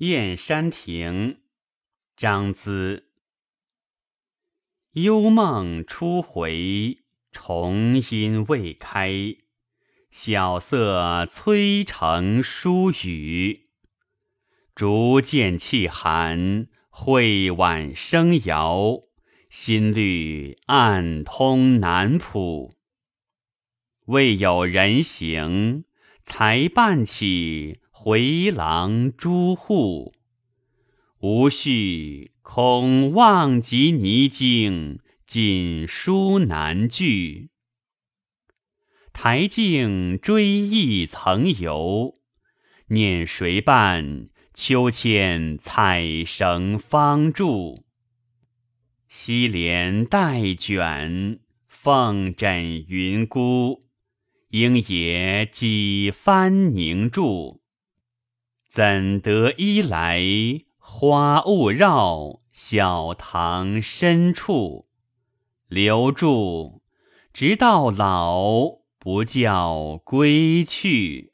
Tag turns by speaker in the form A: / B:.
A: 燕山亭，张咨。幽梦初回，重阴未开。晓色催成疏雨，竹渐气寒，会晚声摇。心虑暗通南浦，未有人行，才半起回廊朱户。无绪恐忘极泥径，锦书难据。台镜追忆曾游，念谁伴秋千彩绳方住。西帘带卷，凤枕云孤。应也几番凝住，怎得衣来花雾绕小堂深处？留住，直到老，不教归去。